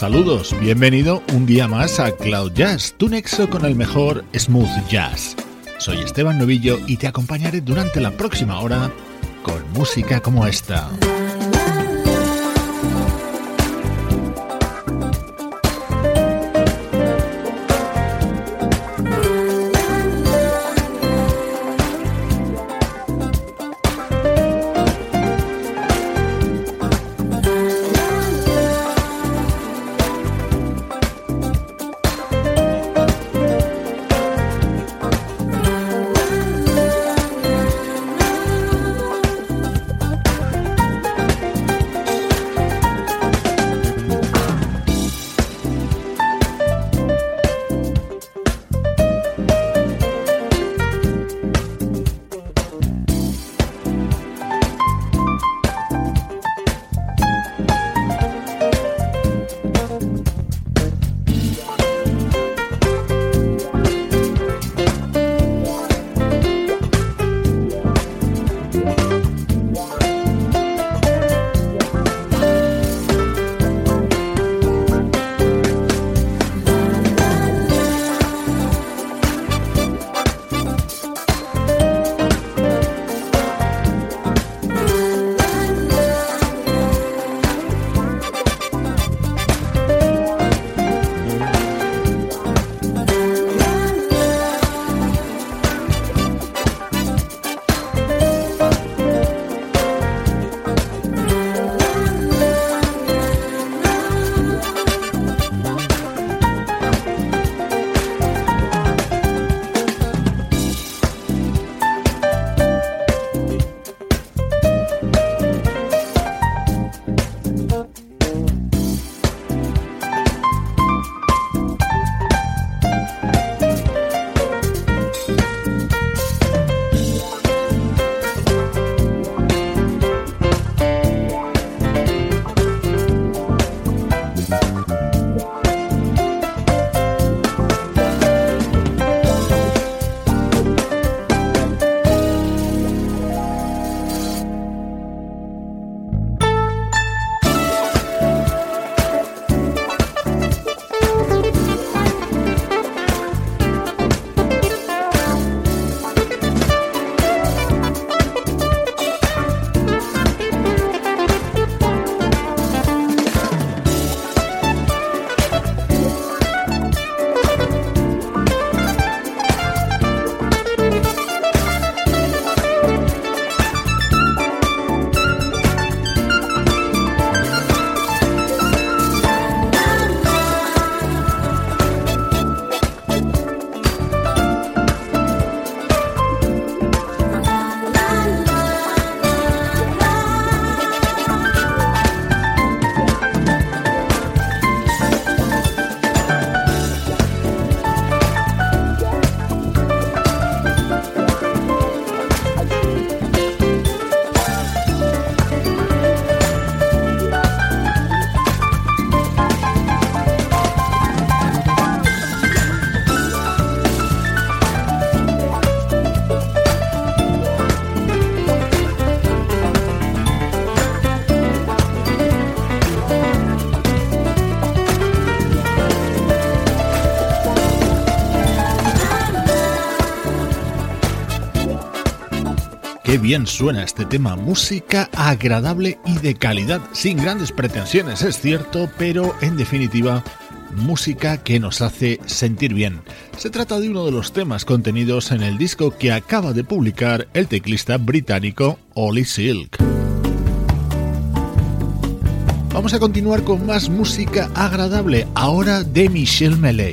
Saludos, bienvenido un día más a Cloud Jazz, tu nexo con el mejor smooth jazz. Soy Esteban Novillo y te acompañaré durante la próxima hora con música como esta. Qué bien suena este tema, música agradable y de calidad, sin grandes pretensiones, es cierto, pero en definitiva, música que nos hace sentir bien. Se trata de uno de los temas contenidos en el disco que acaba de publicar el teclista británico Ollie Silk. Vamos a continuar con más música agradable, ahora de Michelle Melee.